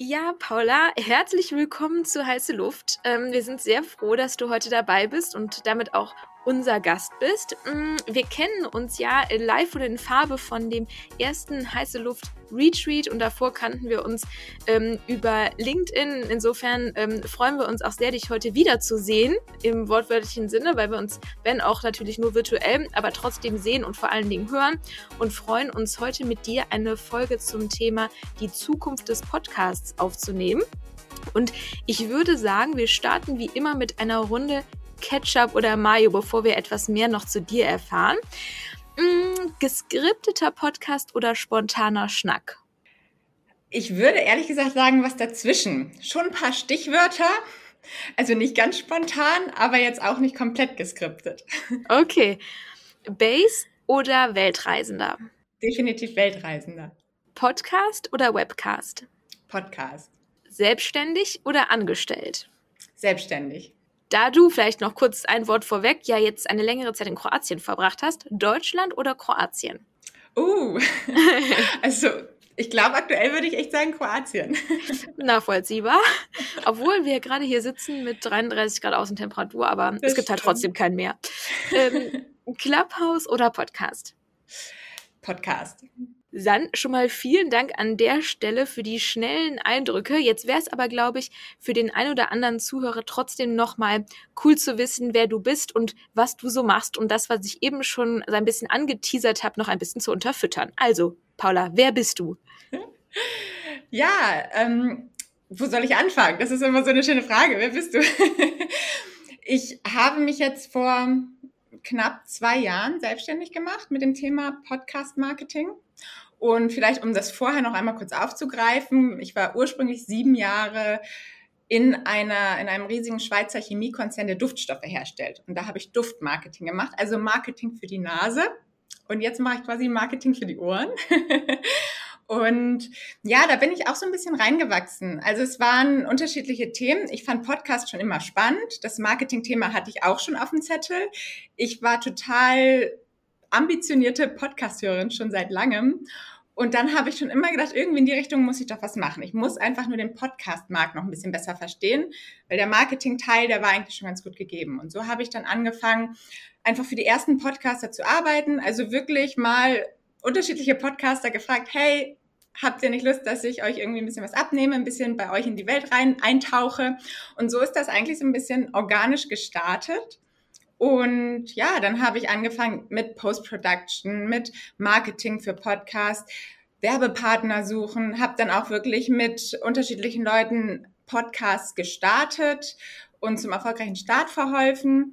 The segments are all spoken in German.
Ja, Paula, herzlich willkommen zu Heiße Luft. Ähm, wir sind sehr froh, dass du heute dabei bist und damit auch unser Gast bist. Mm, wir kennen uns ja live oder in Farbe von dem ersten Heiße Luft Retreat und davor kannten wir uns ähm, über LinkedIn. Insofern ähm, freuen wir uns auch sehr, dich heute wiederzusehen im wortwörtlichen Sinne, weil wir uns, wenn auch natürlich nur virtuell, aber trotzdem sehen und vor allen Dingen hören und freuen uns heute mit dir eine Folge zum Thema die Zukunft des Podcasts aufzunehmen. Und ich würde sagen, wir starten wie immer mit einer Runde Ketchup oder Mayo, bevor wir etwas mehr noch zu dir erfahren. Mm, geskripteter Podcast oder spontaner Schnack? Ich würde ehrlich gesagt sagen, was dazwischen. Schon ein paar Stichwörter. Also nicht ganz spontan, aber jetzt auch nicht komplett geskriptet. Okay. Base oder Weltreisender? Definitiv Weltreisender. Podcast oder Webcast? Podcast. Selbstständig oder angestellt? Selbstständig. Da du vielleicht noch kurz ein Wort vorweg, ja jetzt eine längere Zeit in Kroatien verbracht hast, Deutschland oder Kroatien? Uh, also ich glaube, aktuell würde ich echt sagen Kroatien. Nachvollziehbar. Obwohl wir gerade hier sitzen mit 33 Grad Außentemperatur, aber das es gibt halt stimmt. halt trotzdem kein Meer. Ähm, Clubhouse oder Podcast? Podcast. Dann schon mal vielen Dank an der Stelle für die schnellen Eindrücke. Jetzt wäre es aber, glaube ich, für den ein oder anderen Zuhörer trotzdem nochmal cool zu wissen, wer du bist und was du so machst und das, was ich eben schon so ein bisschen angeteasert habe, noch ein bisschen zu unterfüttern. Also, Paula, wer bist du? Ja, ähm, wo soll ich anfangen? Das ist immer so eine schöne Frage. Wer bist du? ich habe mich jetzt vor knapp zwei Jahren selbstständig gemacht mit dem Thema Podcast Marketing und vielleicht, um das vorher noch einmal kurz aufzugreifen, ich war ursprünglich sieben Jahre in einer, in einem riesigen Schweizer Chemiekonzern, der Duftstoffe herstellt. Und da habe ich Duftmarketing gemacht, also Marketing für die Nase. Und jetzt mache ich quasi Marketing für die Ohren. Und ja, da bin ich auch so ein bisschen reingewachsen. Also es waren unterschiedliche Themen. Ich fand Podcast schon immer spannend. Das Marketing-Thema hatte ich auch schon auf dem Zettel. Ich war total ambitionierte Podcast-Hörerin schon seit langem. Und dann habe ich schon immer gedacht, irgendwie in die Richtung muss ich doch was machen. Ich muss einfach nur den Podcast-Markt noch ein bisschen besser verstehen, weil der Marketing-Teil, der war eigentlich schon ganz gut gegeben. Und so habe ich dann angefangen, einfach für die ersten Podcaster zu arbeiten. Also wirklich mal unterschiedliche Podcaster gefragt, hey, habt ihr nicht Lust, dass ich euch irgendwie ein bisschen was abnehme, ein bisschen bei euch in die Welt rein eintauche? Und so ist das eigentlich so ein bisschen organisch gestartet. Und ja, dann habe ich angefangen mit Post-Production, mit Marketing für Podcast, Werbepartner suchen, habe dann auch wirklich mit unterschiedlichen Leuten Podcasts gestartet und zum erfolgreichen Start verholfen.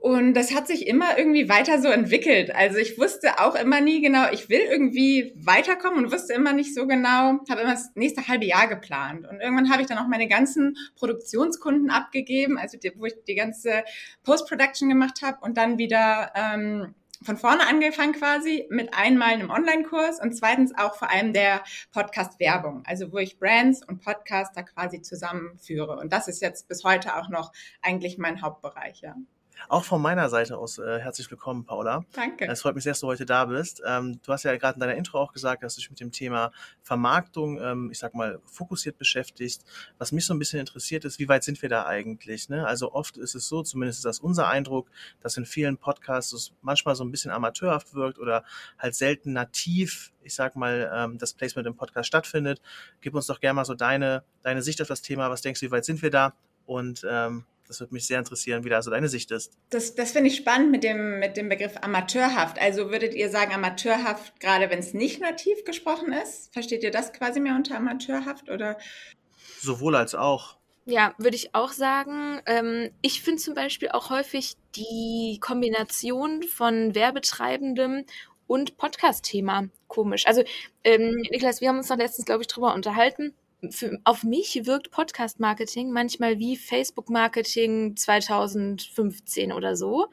Und das hat sich immer irgendwie weiter so entwickelt. Also ich wusste auch immer nie genau, ich will irgendwie weiterkommen und wusste immer nicht so genau, habe immer das nächste halbe Jahr geplant. Und irgendwann habe ich dann auch meine ganzen Produktionskunden abgegeben, also die, wo ich die ganze Post-Production gemacht habe und dann wieder ähm, von vorne angefangen quasi mit einmal einem Online-Kurs und zweitens auch vor allem der Podcast-Werbung, also wo ich Brands und Podcaster quasi zusammenführe. Und das ist jetzt bis heute auch noch eigentlich mein Hauptbereich, ja. Auch von meiner Seite aus äh, herzlich willkommen, Paula. Danke. Es freut mich sehr, dass du heute da bist. Ähm, du hast ja gerade in deiner Intro auch gesagt, dass du dich mit dem Thema Vermarktung, ähm, ich sag mal, fokussiert beschäftigst. Was mich so ein bisschen interessiert ist, wie weit sind wir da eigentlich? Ne? Also oft ist es so, zumindest ist das unser Eindruck, dass in vielen Podcasts es manchmal so ein bisschen amateurhaft wirkt oder halt selten nativ, ich sag mal, ähm, das Placement im Podcast stattfindet. Gib uns doch gerne mal so deine, deine Sicht auf das Thema. Was denkst du, wie weit sind wir da? Und ähm, das würde mich sehr interessieren, wie da also deine Sicht ist. Das, das finde ich spannend mit dem, mit dem Begriff amateurhaft. Also würdet ihr sagen, amateurhaft, gerade wenn es nicht nativ gesprochen ist? Versteht ihr das quasi mehr unter amateurhaft oder? Sowohl als auch. Ja, würde ich auch sagen. Ähm, ich finde zum Beispiel auch häufig die Kombination von Werbetreibendem und Podcast-Thema komisch. Also, ähm, Niklas, wir haben uns noch letztens, glaube ich, drüber unterhalten für, auf mich wirkt Podcast-Marketing manchmal wie Facebook-Marketing 2015 oder so,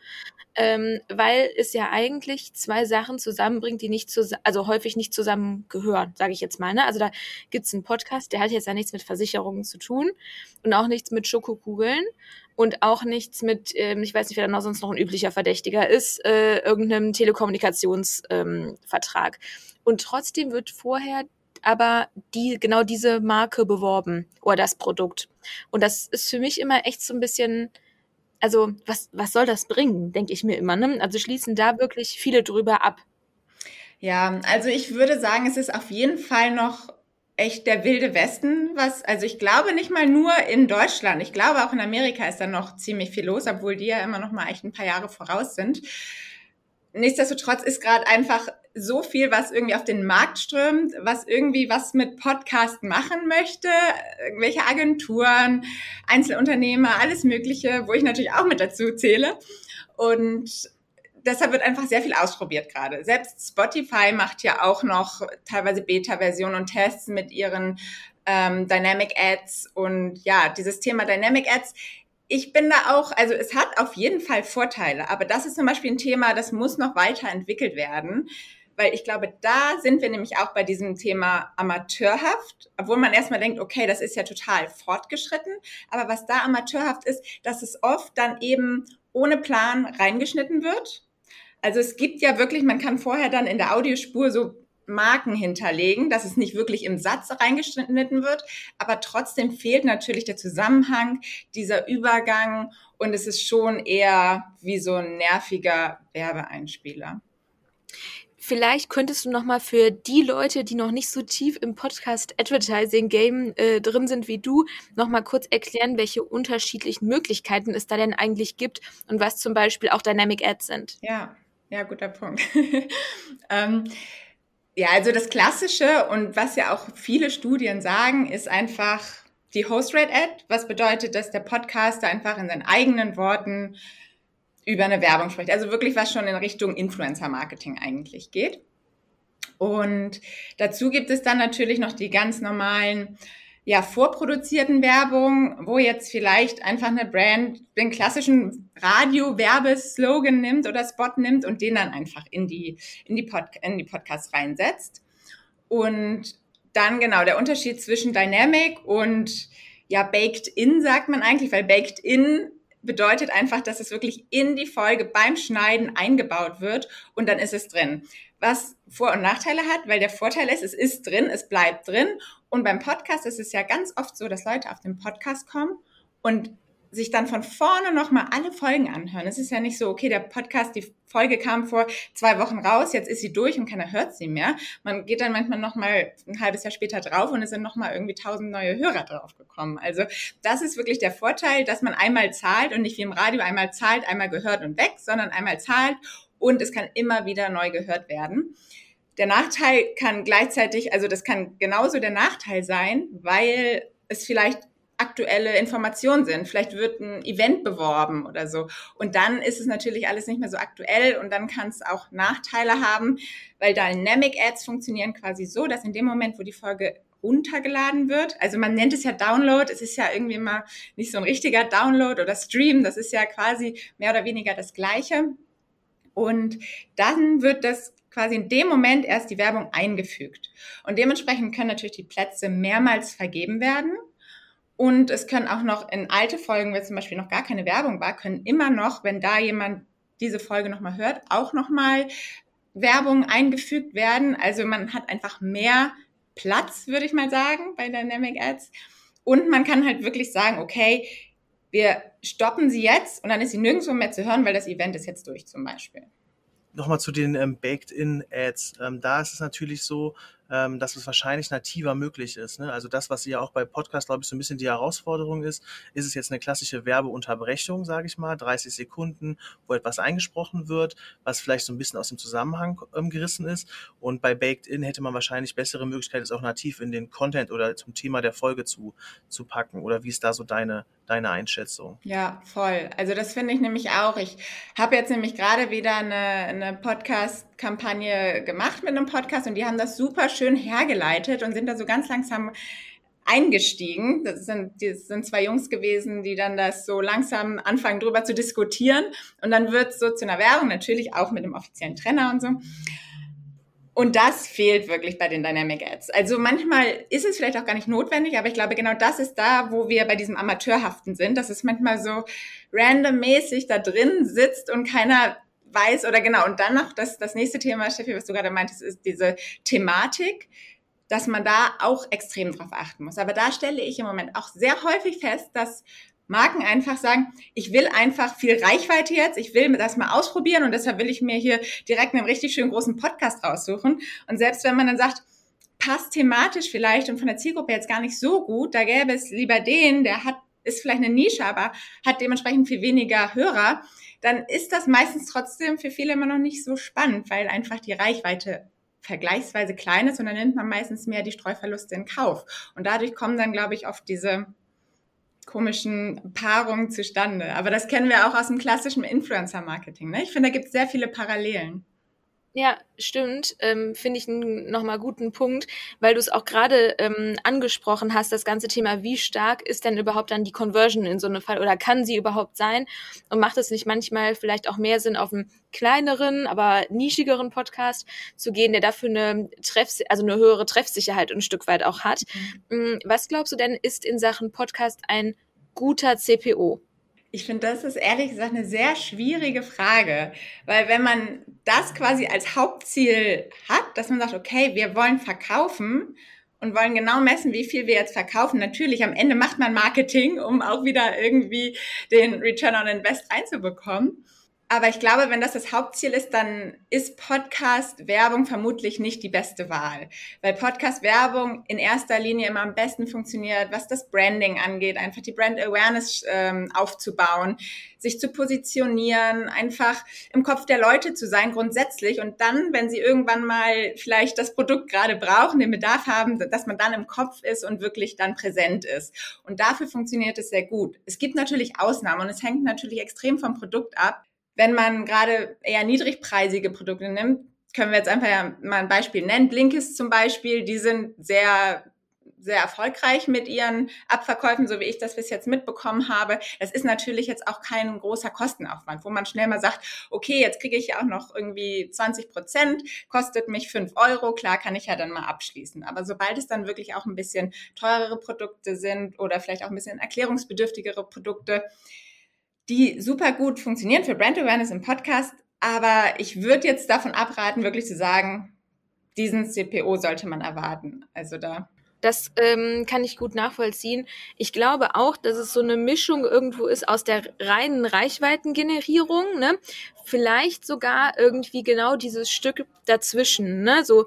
ähm, weil es ja eigentlich zwei Sachen zusammenbringt, die nicht zusammen, also häufig nicht zusammengehören, sage ich jetzt mal. Ne? Also da gibt's einen Podcast, der hat jetzt ja nichts mit Versicherungen zu tun und auch nichts mit Schokokugeln und auch nichts mit, ähm, ich weiß nicht, wer da noch sonst noch ein üblicher Verdächtiger ist, äh, irgendeinem Telekommunikationsvertrag. Ähm, und trotzdem wird vorher aber die genau diese Marke beworben oder das Produkt. Und das ist für mich immer echt so ein bisschen, also was, was soll das bringen, denke ich mir immer. Ne? Also schließen da wirklich viele drüber ab. Ja, also ich würde sagen, es ist auf jeden Fall noch echt der wilde Westen, was, also ich glaube nicht mal nur in Deutschland, ich glaube auch in Amerika ist da noch ziemlich viel los, obwohl die ja immer noch mal echt ein paar Jahre voraus sind. Nichtsdestotrotz ist gerade einfach so viel, was irgendwie auf den Markt strömt, was irgendwie was mit Podcast machen möchte, irgendwelche Agenturen, Einzelunternehmer, alles Mögliche, wo ich natürlich auch mit dazu zähle. Und deshalb wird einfach sehr viel ausprobiert gerade. Selbst Spotify macht ja auch noch teilweise Beta-Versionen und Tests mit ihren ähm, Dynamic Ads und ja, dieses Thema Dynamic Ads. Ich bin da auch, also es hat auf jeden Fall Vorteile, aber das ist zum Beispiel ein Thema, das muss noch weiterentwickelt werden weil ich glaube, da sind wir nämlich auch bei diesem Thema amateurhaft, obwohl man erstmal denkt, okay, das ist ja total fortgeschritten, aber was da amateurhaft ist, dass es oft dann eben ohne Plan reingeschnitten wird. Also es gibt ja wirklich, man kann vorher dann in der Audiospur so Marken hinterlegen, dass es nicht wirklich im Satz reingeschnitten wird, aber trotzdem fehlt natürlich der Zusammenhang, dieser Übergang und es ist schon eher wie so ein nerviger Werbeeinspieler. Vielleicht könntest du noch mal für die Leute, die noch nicht so tief im Podcast Advertising Game äh, drin sind wie du, noch mal kurz erklären, welche unterschiedlichen Möglichkeiten es da denn eigentlich gibt und was zum Beispiel auch Dynamic Ads sind. Ja, ja, guter Punkt. ähm, ja, also das Klassische und was ja auch viele Studien sagen, ist einfach die Host-Rate-Ad, was bedeutet, dass der Podcaster einfach in seinen eigenen Worten über eine Werbung spricht. Also wirklich was schon in Richtung Influencer-Marketing eigentlich geht. Und dazu gibt es dann natürlich noch die ganz normalen ja, vorproduzierten Werbung, wo jetzt vielleicht einfach eine Brand den klassischen Radio-Werbeslogan nimmt oder Spot nimmt und den dann einfach in die, in die, Pod in die Podcasts reinsetzt. Und dann genau der Unterschied zwischen Dynamic und ja, Baked In sagt man eigentlich, weil Baked In bedeutet einfach, dass es wirklich in die Folge beim Schneiden eingebaut wird und dann ist es drin. Was Vor- und Nachteile hat, weil der Vorteil ist, es ist drin, es bleibt drin. Und beim Podcast ist es ja ganz oft so, dass Leute auf den Podcast kommen und sich dann von vorne nochmal alle Folgen anhören. Es ist ja nicht so, okay, der Podcast, die Folge kam vor zwei Wochen raus, jetzt ist sie durch und keiner hört sie mehr. Man geht dann manchmal nochmal ein halbes Jahr später drauf und es sind nochmal irgendwie tausend neue Hörer draufgekommen. Also das ist wirklich der Vorteil, dass man einmal zahlt und nicht wie im Radio einmal zahlt, einmal gehört und weg, sondern einmal zahlt und es kann immer wieder neu gehört werden. Der Nachteil kann gleichzeitig, also das kann genauso der Nachteil sein, weil es vielleicht aktuelle Informationen sind. Vielleicht wird ein Event beworben oder so. Und dann ist es natürlich alles nicht mehr so aktuell und dann kann es auch Nachteile haben, weil Dynamic Ads funktionieren quasi so, dass in dem Moment, wo die Folge runtergeladen wird, also man nennt es ja Download, es ist ja irgendwie mal nicht so ein richtiger Download oder Stream, das ist ja quasi mehr oder weniger das Gleiche. Und dann wird das quasi in dem Moment erst die Werbung eingefügt. Und dementsprechend können natürlich die Plätze mehrmals vergeben werden. Und es können auch noch in alte Folgen, wenn zum Beispiel noch gar keine Werbung war, können immer noch, wenn da jemand diese Folge nochmal hört, auch nochmal Werbung eingefügt werden. Also man hat einfach mehr Platz, würde ich mal sagen, bei Dynamic Ads. Und man kann halt wirklich sagen, okay, wir stoppen sie jetzt und dann ist sie nirgendwo mehr zu hören, weil das Event ist jetzt durch zum Beispiel. Nochmal zu den ähm, Baked-in-Ads. Ähm, da ist es natürlich so, ähm, dass es wahrscheinlich nativer möglich ist. Ne? Also das, was ja auch bei Podcast, glaube ich, so ein bisschen die Herausforderung ist, ist es jetzt eine klassische Werbeunterbrechung, sage ich mal, 30 Sekunden, wo etwas eingesprochen wird, was vielleicht so ein bisschen aus dem Zusammenhang ähm, gerissen ist. Und bei Baked In hätte man wahrscheinlich bessere Möglichkeiten, es auch nativ in den Content oder zum Thema der Folge zu, zu packen. Oder wie ist da so deine, deine Einschätzung? Ja, voll. Also das finde ich nämlich auch. Ich habe jetzt nämlich gerade wieder eine, eine Podcast-Kampagne gemacht mit einem Podcast und die haben das super schön hergeleitet und sind da so ganz langsam eingestiegen. Das sind, das sind zwei Jungs gewesen, die dann das so langsam anfangen, drüber zu diskutieren. Und dann wird so zu einer Werbung, natürlich auch mit dem offiziellen Trainer und so. Und das fehlt wirklich bei den Dynamic Ads. Also manchmal ist es vielleicht auch gar nicht notwendig, aber ich glaube, genau das ist da, wo wir bei diesem Amateurhaften sind, dass es manchmal so randommäßig da drin sitzt und keiner weiß oder genau. Und dann noch das, das nächste Thema, Steffi, was du gerade meintest, ist diese Thematik. dass man da auch extrem drauf achten muss. Aber da stelle ich im Moment auch sehr häufig fest, dass Marken einfach sagen, ich will einfach viel Reichweite jetzt, ich will das mal ausprobieren und deshalb will ich mir hier direkt einen richtig schönen großen Podcast raussuchen. Und selbst wenn man dann sagt, passt thematisch vielleicht und von der Zielgruppe jetzt gar nicht so gut, da gäbe es lieber den, der hat, ist vielleicht eine Nische, aber hat dementsprechend viel weniger Hörer, dann ist das meistens trotzdem für viele immer noch nicht so spannend, weil einfach die Reichweite vergleichsweise klein ist und dann nimmt man meistens mehr die Streuverluste in Kauf. Und dadurch kommen dann, glaube ich, oft diese komischen Paarungen zustande. Aber das kennen wir auch aus dem klassischen Influencer-Marketing. Ne? Ich finde, da gibt es sehr viele Parallelen. Ja, stimmt. Ähm, Finde ich einen nochmal guten Punkt, weil du es auch gerade ähm, angesprochen hast, das ganze Thema, wie stark ist denn überhaupt dann die Conversion in so einem Fall oder kann sie überhaupt sein? Und macht es nicht manchmal vielleicht auch mehr Sinn, auf einen kleineren, aber nischigeren Podcast zu gehen, der dafür eine Treff, also eine höhere Treffsicherheit ein Stück weit auch hat? Mhm. Was glaubst du denn, ist in Sachen Podcast ein guter CPO? Ich finde, das ist ehrlich gesagt eine sehr schwierige Frage, weil wenn man das quasi als Hauptziel hat, dass man sagt, okay, wir wollen verkaufen und wollen genau messen, wie viel wir jetzt verkaufen. Natürlich, am Ende macht man Marketing, um auch wieder irgendwie den Return on Invest einzubekommen. Aber ich glaube, wenn das das Hauptziel ist, dann ist Podcast-Werbung vermutlich nicht die beste Wahl. Weil Podcast-Werbung in erster Linie immer am besten funktioniert, was das Branding angeht, einfach die Brand Awareness ähm, aufzubauen, sich zu positionieren, einfach im Kopf der Leute zu sein grundsätzlich. Und dann, wenn sie irgendwann mal vielleicht das Produkt gerade brauchen, den Bedarf haben, dass man dann im Kopf ist und wirklich dann präsent ist. Und dafür funktioniert es sehr gut. Es gibt natürlich Ausnahmen und es hängt natürlich extrem vom Produkt ab wenn man gerade eher niedrigpreisige Produkte nimmt, können wir jetzt einfach ja mal ein Beispiel nennen. Blinkist zum Beispiel, die sind sehr sehr erfolgreich mit ihren Abverkäufen, so wie ich das bis jetzt mitbekommen habe. Das ist natürlich jetzt auch kein großer Kostenaufwand, wo man schnell mal sagt, okay, jetzt kriege ich ja auch noch irgendwie 20 Prozent, kostet mich fünf Euro, klar kann ich ja dann mal abschließen. Aber sobald es dann wirklich auch ein bisschen teurere Produkte sind oder vielleicht auch ein bisschen erklärungsbedürftigere Produkte, die super gut funktionieren für Brand Awareness im Podcast. Aber ich würde jetzt davon abraten, wirklich zu sagen, diesen CPO sollte man erwarten. Also da. Das ähm, kann ich gut nachvollziehen. Ich glaube auch, dass es so eine Mischung irgendwo ist aus der reinen Reichweitengenerierung, ne? Vielleicht sogar irgendwie genau dieses Stück dazwischen, ne? So,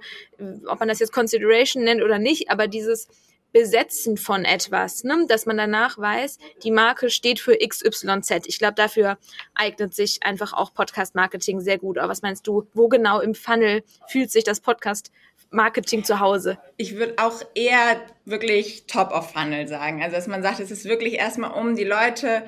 ob man das jetzt Consideration nennt oder nicht, aber dieses, Besetzen von etwas, ne? dass man danach weiß, die Marke steht für XYZ. Ich glaube, dafür eignet sich einfach auch Podcast-Marketing sehr gut. Aber was meinst du, wo genau im Funnel fühlt sich das Podcast-Marketing zu Hause? Ich würde auch eher wirklich top of Funnel sagen. Also, dass man sagt, es ist wirklich erstmal um die Leute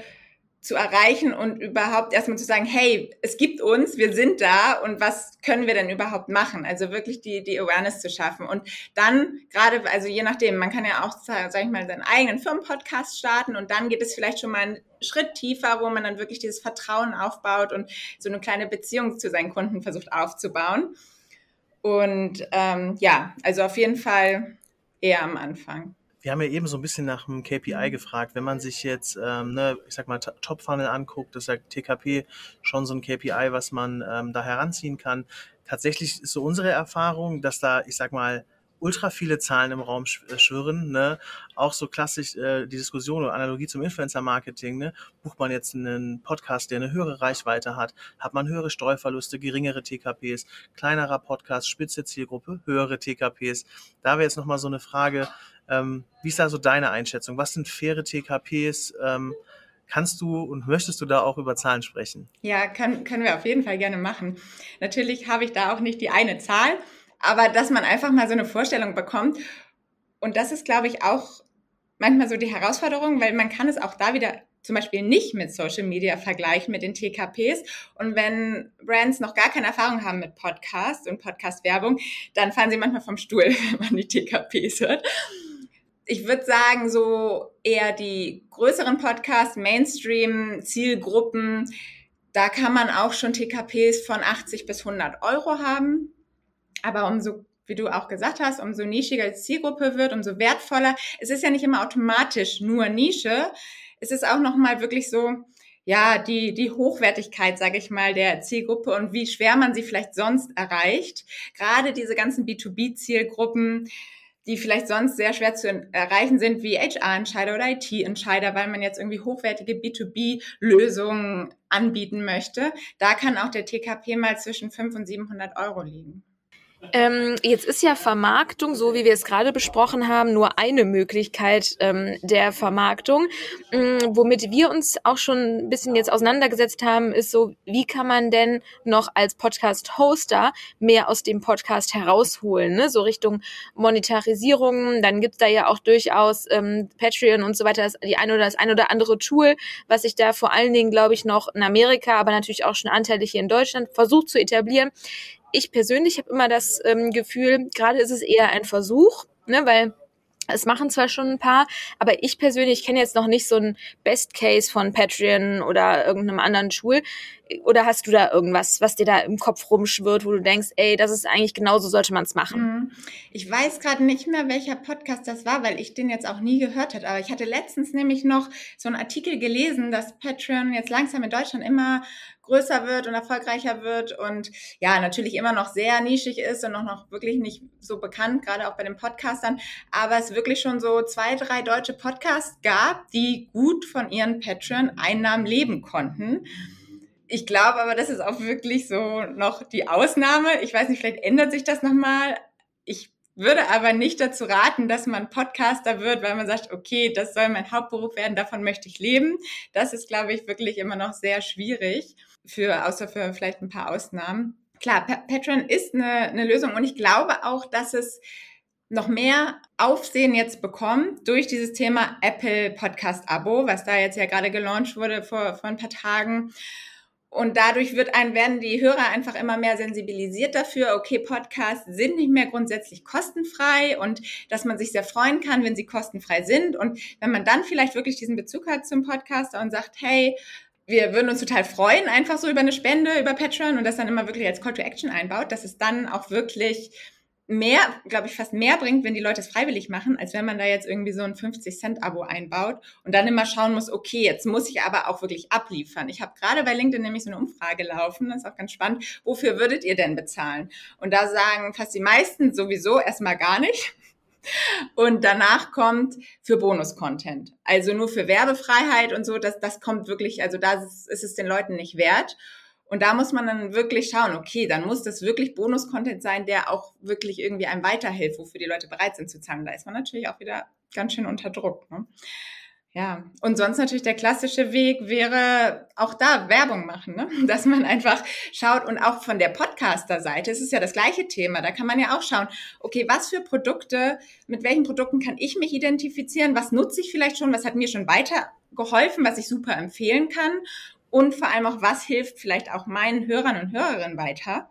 zu erreichen und überhaupt erstmal zu sagen, hey, es gibt uns, wir sind da und was können wir denn überhaupt machen? Also wirklich die, die Awareness zu schaffen. Und dann gerade, also je nachdem, man kann ja auch, sag ich mal, seinen eigenen Firmenpodcast starten und dann geht es vielleicht schon mal einen Schritt tiefer, wo man dann wirklich dieses Vertrauen aufbaut und so eine kleine Beziehung zu seinen Kunden versucht aufzubauen. Und ähm, ja, also auf jeden Fall eher am Anfang. Wir haben ja eben so ein bisschen nach dem KPI mhm. gefragt. Wenn man sich jetzt, ähm, ne, ich sag mal, Top-Funnel anguckt, das ist ja TKP schon so ein KPI, was man ähm, da heranziehen kann. Tatsächlich ist so unsere Erfahrung, dass da, ich sag mal, ultra viele Zahlen im Raum äh, schwirren. Ne? Auch so klassisch äh, die Diskussion oder Analogie zum Influencer-Marketing. Ne? Bucht man jetzt einen Podcast, der eine höhere Reichweite hat, hat man höhere Steuerverluste, geringere TKPs, kleinerer Podcast, spitze Zielgruppe, höhere TKPs. Da wäre jetzt nochmal so eine Frage, ähm, wie ist da so deine Einschätzung? Was sind faire TKPs? Ähm, kannst du und möchtest du da auch über Zahlen sprechen? Ja, kann, können wir auf jeden Fall gerne machen. Natürlich habe ich da auch nicht die eine Zahl, aber dass man einfach mal so eine Vorstellung bekommt. Und das ist, glaube ich, auch manchmal so die Herausforderung, weil man kann es auch da wieder zum Beispiel nicht mit Social Media vergleichen, mit den TKPs. Und wenn Brands noch gar keine Erfahrung haben mit Podcast und Podcast-Werbung, dann fallen sie manchmal vom Stuhl, wenn man die TKPs hört ich würde sagen, so eher die größeren Podcasts, Mainstream, Zielgruppen, da kann man auch schon TKPs von 80 bis 100 Euro haben. Aber umso, wie du auch gesagt hast, umso nischiger die Zielgruppe wird, umso wertvoller. Es ist ja nicht immer automatisch nur Nische. Es ist auch nochmal wirklich so, ja, die, die Hochwertigkeit, sage ich mal, der Zielgruppe und wie schwer man sie vielleicht sonst erreicht. Gerade diese ganzen B2B-Zielgruppen, die vielleicht sonst sehr schwer zu erreichen sind, wie HR-Entscheider oder IT-Entscheider, weil man jetzt irgendwie hochwertige B2B-Lösungen anbieten möchte. Da kann auch der TKP mal zwischen 500 und 700 Euro liegen. Ähm, jetzt ist ja Vermarktung, so wie wir es gerade besprochen haben, nur eine Möglichkeit ähm, der Vermarktung. Ähm, womit wir uns auch schon ein bisschen jetzt auseinandergesetzt haben, ist so, wie kann man denn noch als Podcast-Hoster mehr aus dem Podcast herausholen, ne? so Richtung Monetarisierung. Dann gibt's da ja auch durchaus ähm, Patreon und so weiter, das, die eine oder das ein oder andere Tool, was sich da vor allen Dingen, glaube ich, noch in Amerika, aber natürlich auch schon anteilig hier in Deutschland versucht zu etablieren ich persönlich habe immer das ähm, Gefühl, gerade ist es eher ein Versuch, ne, weil es machen zwar schon ein paar, aber ich persönlich kenne jetzt noch nicht so ein Best Case von Patreon oder irgendeinem anderen Tool. Oder hast du da irgendwas, was dir da im Kopf rumschwirrt, wo du denkst, ey, das ist eigentlich genauso sollte man es machen? Mhm. Ich weiß gerade nicht mehr, welcher Podcast das war, weil ich den jetzt auch nie gehört habe. Aber ich hatte letztens nämlich noch so einen Artikel gelesen, dass Patreon jetzt langsam in Deutschland immer größer wird und erfolgreicher wird und ja, natürlich immer noch sehr nischig ist und noch, noch wirklich nicht so bekannt, gerade auch bei den Podcastern, aber es wirklich schon so zwei, drei deutsche Podcasts gab, die gut von ihren Patreon-Einnahmen leben konnten. Ich glaube aber, das ist auch wirklich so noch die Ausnahme. Ich weiß nicht, vielleicht ändert sich das nochmal. Ich würde aber nicht dazu raten, dass man Podcaster wird, weil man sagt, okay, das soll mein Hauptberuf werden, davon möchte ich leben. Das ist, glaube ich, wirklich immer noch sehr schwierig für, außer für vielleicht ein paar Ausnahmen. Klar, Patreon ist eine, eine Lösung und ich glaube auch, dass es noch mehr Aufsehen jetzt bekommt durch dieses Thema Apple Podcast Abo, was da jetzt ja gerade gelauncht wurde vor, vor ein paar Tagen. Und dadurch wird ein, werden die Hörer einfach immer mehr sensibilisiert dafür, okay, Podcasts sind nicht mehr grundsätzlich kostenfrei und dass man sich sehr freuen kann, wenn sie kostenfrei sind. Und wenn man dann vielleicht wirklich diesen Bezug hat zum Podcaster und sagt, hey, wir würden uns total freuen, einfach so über eine Spende, über Patreon und das dann immer wirklich als Call to Action einbaut, dass es dann auch wirklich mehr, glaube ich, fast mehr bringt, wenn die Leute es freiwillig machen, als wenn man da jetzt irgendwie so ein 50-Cent-Abo einbaut und dann immer schauen muss, okay, jetzt muss ich aber auch wirklich abliefern. Ich habe gerade bei LinkedIn nämlich so eine Umfrage laufen, das ist auch ganz spannend. Wofür würdet ihr denn bezahlen? Und da sagen fast die meisten sowieso erstmal gar nicht. Und danach kommt für Bonus-Content. Also nur für Werbefreiheit und so, das, das kommt wirklich, also da ist, es den Leuten nicht wert. Und da muss man dann wirklich schauen, okay, dann muss das wirklich Bonus-Content sein, der auch wirklich irgendwie einem weiterhilft, wofür die Leute bereit sind zu zahlen. Da ist man natürlich auch wieder ganz schön unter Druck. Ne? Ja, und sonst natürlich der klassische Weg wäre auch da Werbung machen, ne? dass man einfach schaut und auch von der Podcaster-Seite, es ist ja das gleiche Thema, da kann man ja auch schauen, okay, was für Produkte, mit welchen Produkten kann ich mich identifizieren, was nutze ich vielleicht schon, was hat mir schon weitergeholfen, was ich super empfehlen kann und vor allem auch, was hilft vielleicht auch meinen Hörern und Hörerinnen weiter.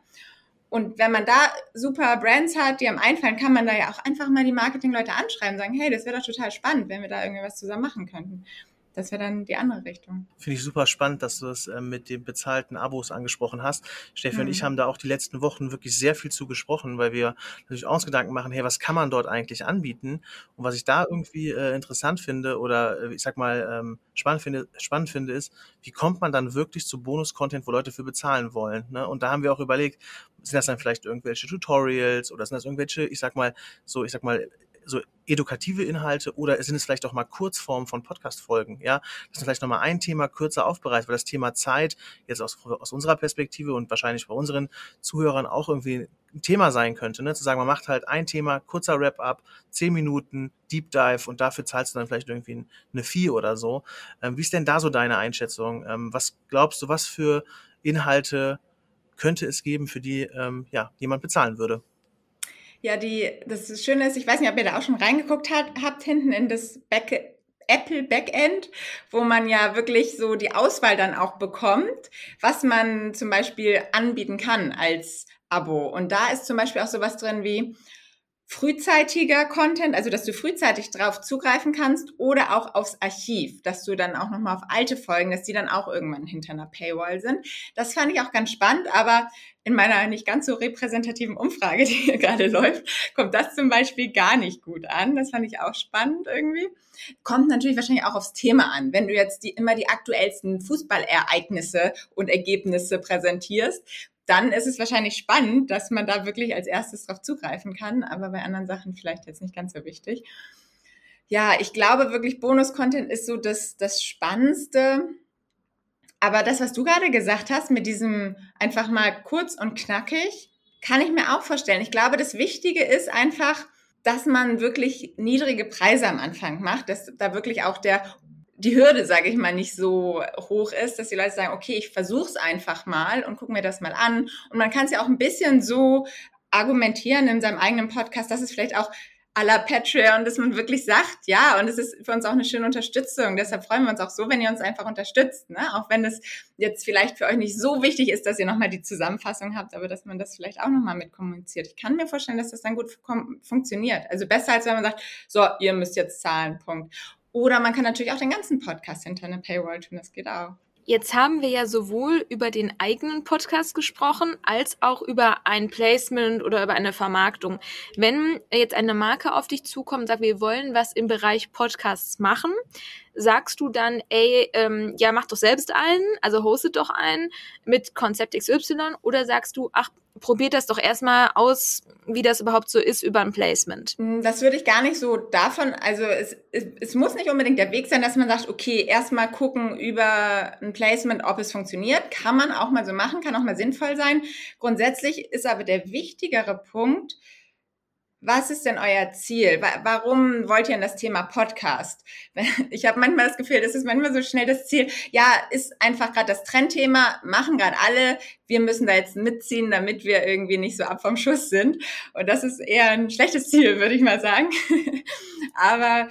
Und wenn man da super Brands hat, die am einfallen, kann man da ja auch einfach mal die Marketingleute anschreiben, sagen, hey, das wäre doch total spannend, wenn wir da irgendwie was zusammen machen könnten das wäre dann die andere Richtung. Finde ich super spannend, dass du das äh, mit den bezahlten Abos angesprochen hast. Steffi mhm. und ich mhm. haben da auch die letzten Wochen wirklich sehr viel zu gesprochen, weil wir natürlich auch uns Gedanken machen, hey, was kann man dort eigentlich anbieten? Und was ich da irgendwie äh, interessant finde oder äh, ich sag mal ähm, spannend finde, spannend finde, ist, wie kommt man dann wirklich zu Bonus-Content, wo Leute für bezahlen wollen? Ne? Und da haben wir auch überlegt, sind das dann vielleicht irgendwelche Tutorials oder sind das irgendwelche, ich sag mal, so, ich sag mal, so edukative Inhalte oder sind es vielleicht auch mal Kurzformen von Podcast-Folgen, ja? Das ist vielleicht nochmal ein Thema kürzer aufbereitet, weil das Thema Zeit jetzt aus, aus unserer Perspektive und wahrscheinlich bei unseren Zuhörern auch irgendwie ein Thema sein könnte, ne? Zu sagen, man macht halt ein Thema, kurzer Wrap-up, zehn Minuten, Deep Dive und dafür zahlst du dann vielleicht irgendwie eine Fee oder so. Ähm, wie ist denn da so deine Einschätzung? Ähm, was glaubst du, was für Inhalte könnte es geben, für die ähm, ja, jemand bezahlen würde? Ja, die, das Schöne ist, ich weiß nicht, ob ihr da auch schon reingeguckt hat, habt, hinten in das Back, Apple Backend, wo man ja wirklich so die Auswahl dann auch bekommt, was man zum Beispiel anbieten kann als Abo. Und da ist zum Beispiel auch sowas drin wie, frühzeitiger Content, also dass du frühzeitig drauf zugreifen kannst oder auch aufs Archiv, dass du dann auch nochmal auf alte Folgen, dass die dann auch irgendwann hinter einer Paywall sind. Das fand ich auch ganz spannend, aber in meiner nicht ganz so repräsentativen Umfrage, die hier gerade läuft, kommt das zum Beispiel gar nicht gut an. Das fand ich auch spannend irgendwie. Kommt natürlich wahrscheinlich auch aufs Thema an. Wenn du jetzt die, immer die aktuellsten Fußballereignisse und Ergebnisse präsentierst, dann ist es wahrscheinlich spannend, dass man da wirklich als erstes drauf zugreifen kann, aber bei anderen Sachen vielleicht jetzt nicht ganz so wichtig. Ja, ich glaube wirklich, Bonus-Content ist so das, das Spannendste. Aber das, was du gerade gesagt hast, mit diesem einfach mal kurz und knackig, kann ich mir auch vorstellen. Ich glaube, das Wichtige ist einfach, dass man wirklich niedrige Preise am Anfang macht, dass da wirklich auch der die Hürde, sage ich mal, nicht so hoch ist, dass die Leute sagen, okay, ich versuche es einfach mal und gucke mir das mal an. Und man kann es ja auch ein bisschen so argumentieren in seinem eigenen Podcast, dass es vielleicht auch à la Patreon, dass man wirklich sagt, ja, und es ist für uns auch eine schöne Unterstützung. Deshalb freuen wir uns auch so, wenn ihr uns einfach unterstützt, ne? Auch wenn es jetzt vielleicht für euch nicht so wichtig ist, dass ihr nochmal die Zusammenfassung habt, aber dass man das vielleicht auch nochmal mit kommuniziert. Ich kann mir vorstellen, dass das dann gut funktioniert. Also besser, als wenn man sagt, so, ihr müsst jetzt zahlen, Punkt. Oder man kann natürlich auch den ganzen Podcast hinter eine Paywall tun, das geht auch. Jetzt haben wir ja sowohl über den eigenen Podcast gesprochen, als auch über ein Placement oder über eine Vermarktung. Wenn jetzt eine Marke auf dich zukommt und sagt, wir wollen was im Bereich Podcasts machen, sagst du dann, ey, ähm, ja, mach doch selbst einen, also hostet doch einen mit Konzept XY oder sagst du, ach, probiert das doch erstmal aus, wie das überhaupt so ist über ein Placement. Hm, das würde ich gar nicht so davon, also es, es, es muss nicht unbedingt der Weg sein, dass man sagt, okay, erstmal gucken über ein Placement, ob es funktioniert. Kann man auch mal so machen, kann auch mal sinnvoll sein. Grundsätzlich ist aber der wichtigere Punkt, was ist denn euer Ziel? Warum wollt ihr in das Thema Podcast? Ich habe manchmal das Gefühl, das ist manchmal so schnell das Ziel. Ja, ist einfach gerade das Trendthema, machen gerade alle. Wir müssen da jetzt mitziehen, damit wir irgendwie nicht so ab vom Schuss sind. Und das ist eher ein schlechtes Ziel, würde ich mal sagen. Aber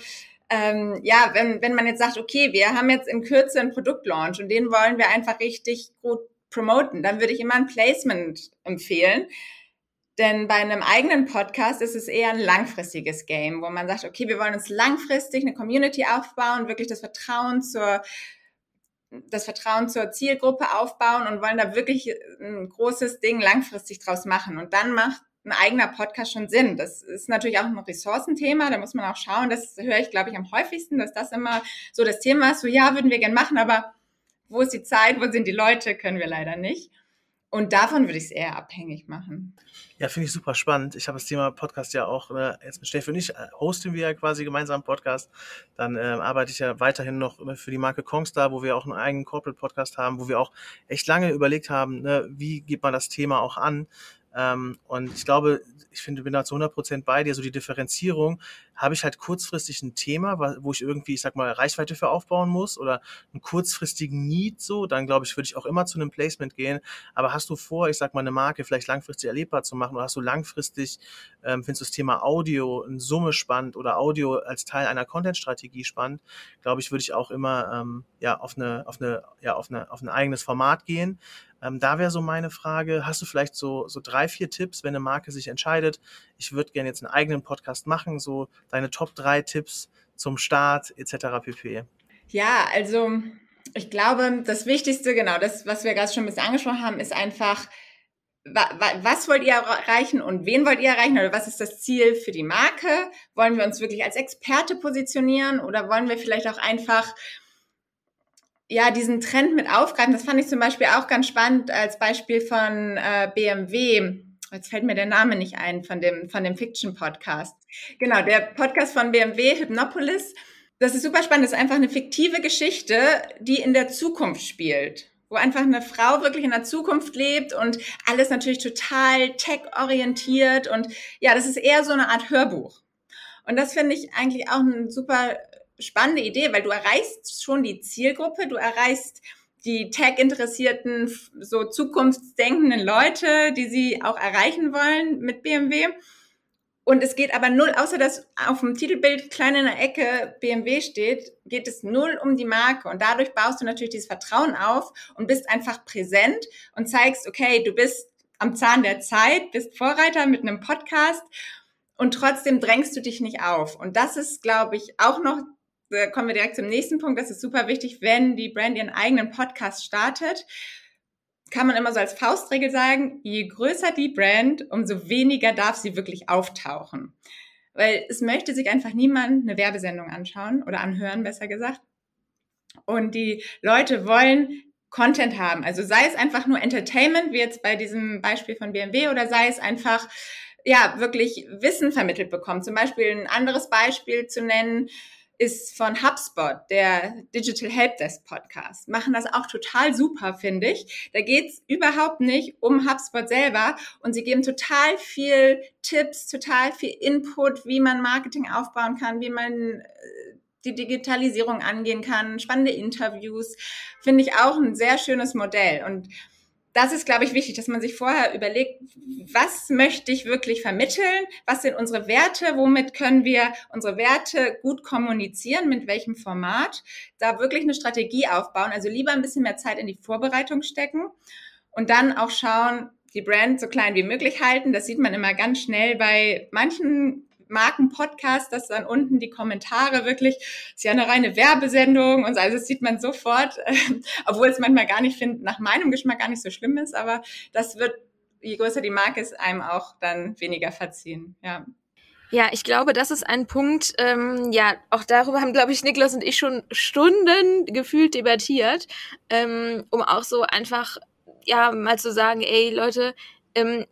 ähm, ja, wenn, wenn man jetzt sagt, okay, wir haben jetzt in Kürze einen Produktlaunch und den wollen wir einfach richtig gut promoten, dann würde ich immer ein Placement empfehlen denn bei einem eigenen Podcast ist es eher ein langfristiges Game, wo man sagt, okay, wir wollen uns langfristig eine Community aufbauen, wirklich das Vertrauen zur das Vertrauen zur Zielgruppe aufbauen und wollen da wirklich ein großes Ding langfristig draus machen. Und dann macht ein eigener Podcast schon Sinn. Das ist natürlich auch ein Ressourcenthema, da muss man auch schauen. Das höre ich, glaube ich, am häufigsten, dass das immer so das Thema ist. So, ja, würden wir gern machen, aber wo ist die Zeit, wo sind die Leute, können wir leider nicht. Und davon würde ich es eher abhängig machen. Ja, finde ich super spannend. Ich habe das Thema Podcast ja auch, äh, jetzt mit Steffi und ich äh, hosten wir ja quasi gemeinsam einen Podcast. Dann äh, arbeite ich ja weiterhin noch äh, für die Marke Kongstar, wo wir auch einen eigenen Corporate Podcast haben, wo wir auch echt lange überlegt haben, ne, wie geht man das Thema auch an. Ähm, und ich glaube, ich finde, bin da zu 100 Prozent bei dir. So die Differenzierung, habe ich halt kurzfristig ein Thema, wo ich irgendwie, ich sag mal, Reichweite für aufbauen muss oder einen kurzfristigen Need so, dann glaube ich, würde ich auch immer zu einem Placement gehen. Aber hast du vor, ich sag mal, eine Marke vielleicht langfristig erlebbar zu machen oder hast du langfristig, ähm, findest du das Thema Audio in Summe spannend oder Audio als Teil einer Content-Strategie spannend, glaube ich, würde ich auch immer ähm, ja auf eine, auf eine, ja, auf eine, auf ein eigenes Format gehen. Ähm, da wäre so meine Frage, hast du vielleicht so, so drei, vier Tipps, wenn eine Marke sich entscheidet, ich würde gerne jetzt einen eigenen Podcast machen, so deine Top drei Tipps zum Start etc. pp. Ja, also ich glaube, das Wichtigste, genau, das, was wir gerade schon ein bisschen angesprochen haben, ist einfach, was wollt ihr erreichen und wen wollt ihr erreichen oder was ist das Ziel für die Marke? Wollen wir uns wirklich als Experte positionieren oder wollen wir vielleicht auch einfach ja, diesen Trend mit aufgreifen, das fand ich zum Beispiel auch ganz spannend als Beispiel von äh, BMW. Jetzt fällt mir der Name nicht ein von dem, von dem Fiction-Podcast. Genau, der Podcast von BMW, Hypnopolis. Das ist super spannend. Das ist einfach eine fiktive Geschichte, die in der Zukunft spielt. Wo einfach eine Frau wirklich in der Zukunft lebt und alles natürlich total tech-orientiert. Und ja, das ist eher so eine Art Hörbuch. Und das finde ich eigentlich auch ein super spannende Idee, weil du erreichst schon die Zielgruppe, du erreichst die Tech-interessierten, so zukunftsdenkenden Leute, die sie auch erreichen wollen mit BMW. Und es geht aber null, außer dass auf dem Titelbild klein in der Ecke BMW steht, geht es null um die Marke. Und dadurch baust du natürlich dieses Vertrauen auf und bist einfach präsent und zeigst, okay, du bist am Zahn der Zeit, bist Vorreiter mit einem Podcast und trotzdem drängst du dich nicht auf. Und das ist, glaube ich, auch noch kommen wir direkt zum nächsten Punkt. Das ist super wichtig, wenn die Brand ihren eigenen Podcast startet. Kann man immer so als Faustregel sagen, je größer die Brand, umso weniger darf sie wirklich auftauchen. Weil es möchte sich einfach niemand eine Werbesendung anschauen oder anhören, besser gesagt. Und die Leute wollen Content haben. Also sei es einfach nur Entertainment, wie jetzt bei diesem Beispiel von BMW, oder sei es einfach ja wirklich Wissen vermittelt bekommen. Zum Beispiel ein anderes Beispiel zu nennen ist von HubSpot, der Digital Helpdesk Podcast. Machen das auch total super, finde ich. Da geht's überhaupt nicht um HubSpot selber und sie geben total viel Tipps, total viel Input, wie man Marketing aufbauen kann, wie man äh, die Digitalisierung angehen kann, spannende Interviews, finde ich auch ein sehr schönes Modell. Und das ist, glaube ich, wichtig, dass man sich vorher überlegt, was möchte ich wirklich vermitteln? Was sind unsere Werte? Womit können wir unsere Werte gut kommunizieren? Mit welchem Format? Da wirklich eine Strategie aufbauen. Also lieber ein bisschen mehr Zeit in die Vorbereitung stecken und dann auch schauen, die Brand so klein wie möglich halten. Das sieht man immer ganz schnell bei manchen Markenpodcast, dass dann unten die Kommentare wirklich, ist ja eine reine Werbesendung und so, also das sieht man sofort, obwohl es manchmal gar nicht finde, nach meinem Geschmack gar nicht so schlimm ist, aber das wird, je größer die Marke ist, einem auch dann weniger verziehen, ja. Ja, ich glaube, das ist ein Punkt, ähm, ja, auch darüber haben, glaube ich, Niklas und ich schon Stunden gefühlt debattiert, ähm, um auch so einfach, ja, mal zu sagen, ey, Leute, ähm,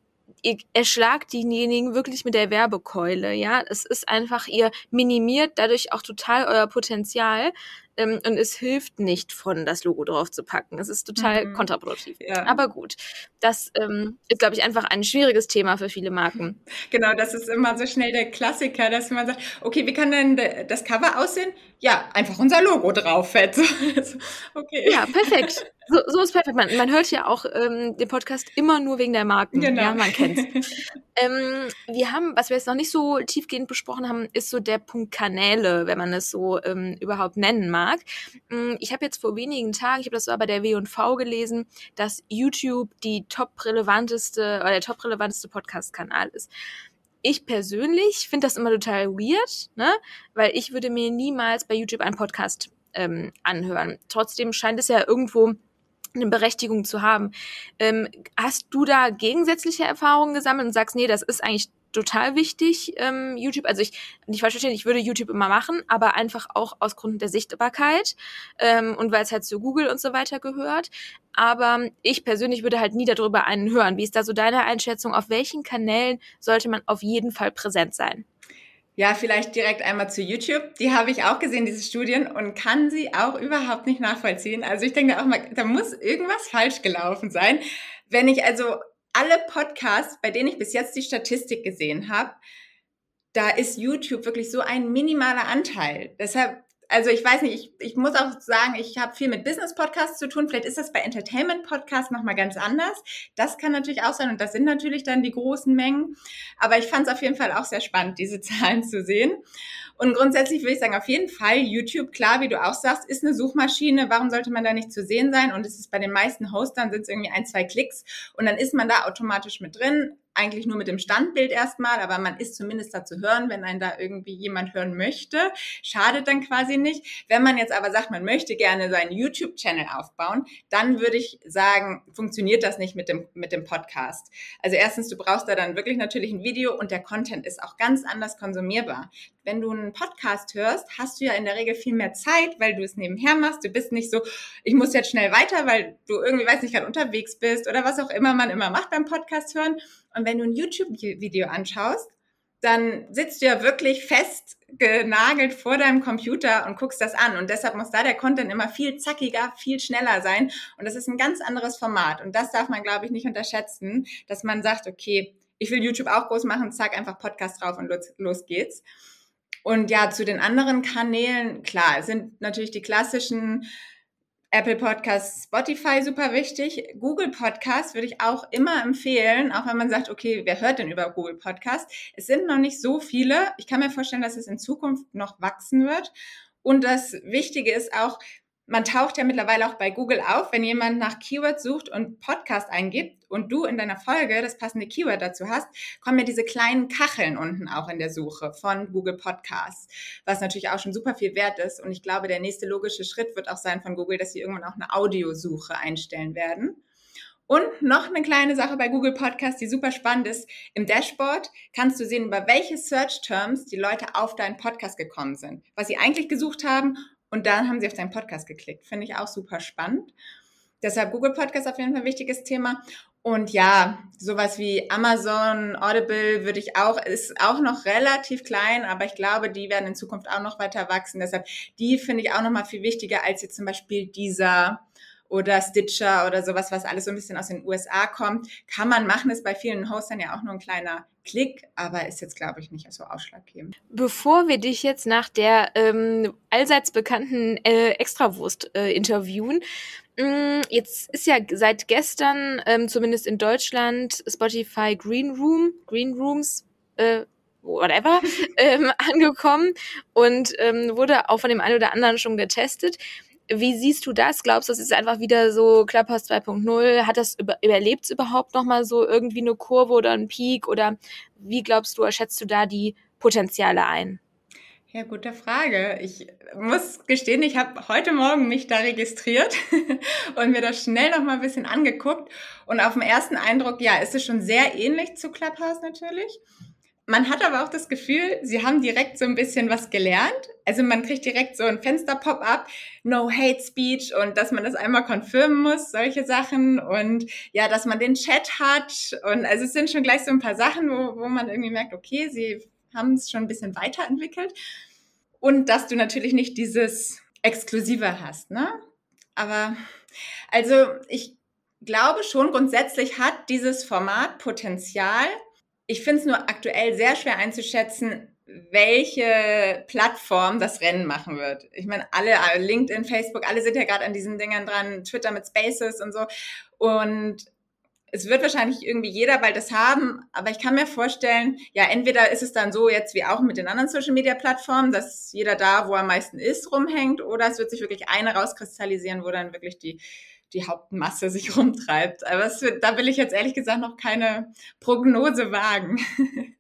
ihr erschlagt diejenigen wirklich mit der Werbekeule, ja. Es ist einfach, ihr minimiert dadurch auch total euer Potenzial ähm, und es hilft nicht, von das Logo drauf zu packen. Es ist total mhm. kontraproduktiv. Ja. Aber gut, das ähm, ist, glaube ich, einfach ein schwieriges Thema für viele Marken. Genau, das ist immer so schnell der Klassiker, dass man sagt, okay, wie kann denn das Cover aussehen? Ja, einfach unser Logo drauf, fett. okay. Ja, perfekt. So, so ist perfekt. Man, man hört ja auch ähm, den Podcast immer nur wegen der Marken. Genau. Ja, man kennt's. ähm, wir haben, was wir jetzt noch nicht so tiefgehend besprochen haben, ist so der Punkt Kanäle, wenn man es so ähm, überhaupt nennen mag. Ähm, ich habe jetzt vor wenigen Tagen, ich habe das so bei der W&V gelesen, dass YouTube die top relevanteste oder der top relevanteste Podcast-Kanal ist ich persönlich finde das immer total weird, ne? Weil ich würde mir niemals bei YouTube einen Podcast ähm, anhören. Trotzdem scheint es ja irgendwo eine Berechtigung zu haben. Ähm, hast du da gegensätzliche Erfahrungen gesammelt und sagst, nee, das ist eigentlich total wichtig, ähm, YouTube. Also ich, nicht falsch verstehen, ich würde YouTube immer machen, aber einfach auch aus Gründen der Sichtbarkeit ähm, und weil es halt zu Google und so weiter gehört. Aber ich persönlich würde halt nie darüber einen hören. Wie ist da so deine Einschätzung? Auf welchen Kanälen sollte man auf jeden Fall präsent sein? Ja, vielleicht direkt einmal zu YouTube. Die habe ich auch gesehen, diese Studien, und kann sie auch überhaupt nicht nachvollziehen. Also ich denke auch mal, da muss irgendwas falsch gelaufen sein. Wenn ich also alle Podcasts, bei denen ich bis jetzt die Statistik gesehen habe, da ist YouTube wirklich so ein minimaler Anteil. Deshalb also ich weiß nicht, ich, ich muss auch sagen, ich habe viel mit Business-Podcasts zu tun. Vielleicht ist das bei Entertainment-Podcasts nochmal ganz anders. Das kann natürlich auch sein und das sind natürlich dann die großen Mengen. Aber ich fand es auf jeden Fall auch sehr spannend, diese Zahlen zu sehen. Und grundsätzlich würde ich sagen, auf jeden Fall YouTube, klar, wie du auch sagst, ist eine Suchmaschine. Warum sollte man da nicht zu sehen sein? Und es ist bei den meisten Hostern sind es irgendwie ein, zwei Klicks und dann ist man da automatisch mit drin eigentlich nur mit dem Standbild erstmal, aber man ist zumindest da zu hören, wenn einen da irgendwie jemand hören möchte. Schadet dann quasi nicht. Wenn man jetzt aber sagt, man möchte gerne seinen YouTube-Channel aufbauen, dann würde ich sagen, funktioniert das nicht mit dem, mit dem Podcast. Also erstens, du brauchst da dann wirklich natürlich ein Video und der Content ist auch ganz anders konsumierbar. Wenn du einen Podcast hörst, hast du ja in der Regel viel mehr Zeit, weil du es nebenher machst. Du bist nicht so, ich muss jetzt schnell weiter, weil du irgendwie, weiß nicht, gerade unterwegs bist oder was auch immer man immer macht beim Podcast hören. Und wenn du ein YouTube-Video anschaust, dann sitzt du ja wirklich fest genagelt vor deinem Computer und guckst das an. Und deshalb muss da der Content immer viel zackiger, viel schneller sein. Und das ist ein ganz anderes Format. Und das darf man, glaube ich, nicht unterschätzen, dass man sagt, okay, ich will YouTube auch groß machen, zack, einfach Podcast drauf und los, los geht's. Und ja, zu den anderen Kanälen, klar, es sind natürlich die klassischen Apple Podcasts, Spotify super wichtig. Google Podcasts würde ich auch immer empfehlen, auch wenn man sagt, okay, wer hört denn über Google Podcasts? Es sind noch nicht so viele. Ich kann mir vorstellen, dass es in Zukunft noch wachsen wird. Und das Wichtige ist auch, man taucht ja mittlerweile auch bei Google auf, wenn jemand nach Keywords sucht und Podcast eingibt und du in deiner Folge das passende Keyword dazu hast, kommen ja diese kleinen Kacheln unten auch in der Suche von Google Podcasts, was natürlich auch schon super viel wert ist. Und ich glaube, der nächste logische Schritt wird auch sein von Google, dass sie irgendwann auch eine Audiosuche einstellen werden. Und noch eine kleine Sache bei Google Podcast, die super spannend ist. Im Dashboard kannst du sehen, über welche Search Terms die Leute auf deinen Podcast gekommen sind, was sie eigentlich gesucht haben und dann haben sie auf deinen Podcast geklickt. Finde ich auch super spannend. Deshalb Google Podcast auf jeden Fall ein wichtiges Thema. Und ja, sowas wie Amazon, Audible würde ich auch, ist auch noch relativ klein, aber ich glaube, die werden in Zukunft auch noch weiter wachsen. Deshalb, die finde ich auch noch mal viel wichtiger als jetzt zum Beispiel dieser oder Stitcher oder sowas, was alles so ein bisschen aus den USA kommt. Kann man machen, ist bei vielen Hostern ja auch nur ein kleiner Klick, aber ist jetzt, glaube ich, nicht so ausschlaggebend. Bevor wir dich jetzt nach der ähm, allseits bekannten äh, Extrawurst äh, interviewen, Mm, jetzt ist ja seit gestern, ähm, zumindest in Deutschland, Spotify Green Room, Green Rooms, äh, whatever, ähm, angekommen und ähm, wurde auch von dem einen oder anderen schon getestet. Wie siehst du das? Glaubst du, das ist einfach wieder so Clubhouse 2.0? Hat das über, überlebt es überhaupt nochmal so irgendwie eine Kurve oder einen Peak? Oder wie glaubst du, schätzt du da die Potenziale ein? Ja, gute Frage. Ich muss gestehen, ich habe heute Morgen mich da registriert und mir das schnell noch mal ein bisschen angeguckt. Und auf den ersten Eindruck, ja, ist es schon sehr ähnlich zu Clubhouse natürlich. Man hat aber auch das Gefühl, sie haben direkt so ein bisschen was gelernt. Also man kriegt direkt so ein Fenster-Pop-up, No Hate Speech und dass man das einmal konfirmen muss, solche Sachen und ja, dass man den Chat hat und also es sind schon gleich so ein paar Sachen, wo, wo man irgendwie merkt, okay, sie haben es schon ein bisschen weiterentwickelt. Und dass du natürlich nicht dieses Exklusive hast, ne? Aber also ich glaube schon, grundsätzlich hat dieses Format Potenzial. Ich finde es nur aktuell sehr schwer einzuschätzen, welche Plattform das Rennen machen wird. Ich meine, alle, LinkedIn, Facebook, alle sind ja gerade an diesen Dingern dran, Twitter mit Spaces und so. Und es wird wahrscheinlich irgendwie jeder bald das haben, aber ich kann mir vorstellen, ja, entweder ist es dann so jetzt wie auch mit den anderen Social Media Plattformen, dass jeder da, wo er am meisten ist, rumhängt, oder es wird sich wirklich eine rauskristallisieren, wo dann wirklich die, die Hauptmasse sich rumtreibt. Aber wird, da will ich jetzt ehrlich gesagt noch keine Prognose wagen.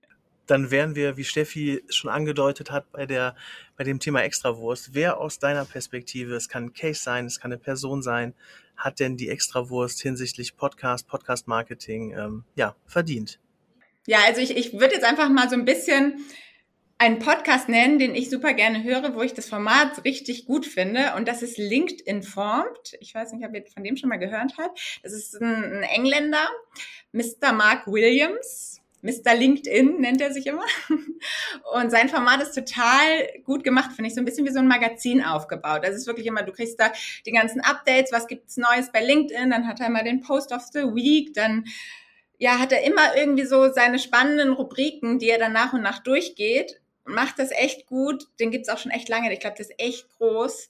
Dann wären wir, wie Steffi schon angedeutet hat, bei der, bei dem Thema Extrawurst. Wer aus deiner Perspektive, es kann ein Case sein, es kann eine Person sein, hat denn die Extrawurst hinsichtlich Podcast, Podcast-Marketing ähm, ja, verdient? Ja, also ich, ich würde jetzt einfach mal so ein bisschen einen Podcast nennen, den ich super gerne höre, wo ich das Format richtig gut finde. Und das ist LinkedIn Informed. Ich weiß nicht, ob ihr von dem schon mal gehört habt. Das ist ein, ein Engländer, Mr. Mark Williams. Mr. LinkedIn nennt er sich immer. Und sein Format ist total gut gemacht, finde ich, so ein bisschen wie so ein Magazin aufgebaut. Das ist wirklich immer, du kriegst da die ganzen Updates, was gibt's Neues bei LinkedIn, dann hat er immer den Post of the Week, dann ja, hat er immer irgendwie so seine spannenden Rubriken, die er dann nach und nach durchgeht. Macht das echt gut. Den gibt's auch schon echt lange. Ich glaube, das ist echt groß.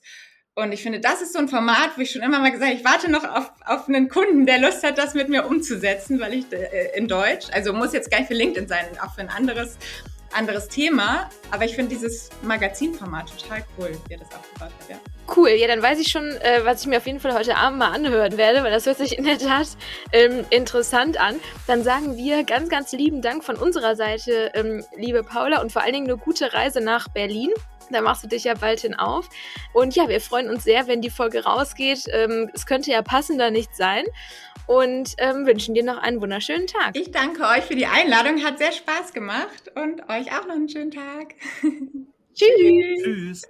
Und ich finde, das ist so ein Format, wo ich schon immer mal gesagt ich warte noch auf, auf einen Kunden, der Lust hat, das mit mir umzusetzen, weil ich äh, in Deutsch, also muss jetzt gar nicht für LinkedIn sein, auch für ein anderes, anderes Thema. Aber ich finde dieses Magazinformat total cool, wie er das aufgebaut hat, ja. Cool, ja, dann weiß ich schon, äh, was ich mir auf jeden Fall heute Abend mal anhören werde, weil das hört sich in der Tat ähm, interessant an. Dann sagen wir ganz, ganz lieben Dank von unserer Seite, ähm, liebe Paula, und vor allen Dingen eine gute Reise nach Berlin. Da machst du dich ja bald hin auf. Und ja, wir freuen uns sehr, wenn die Folge rausgeht. Ähm, es könnte ja passender nicht sein. Und ähm, wünschen dir noch einen wunderschönen Tag. Ich danke euch für die Einladung. Hat sehr Spaß gemacht. Und euch auch noch einen schönen Tag. Tschüss. Tschüss.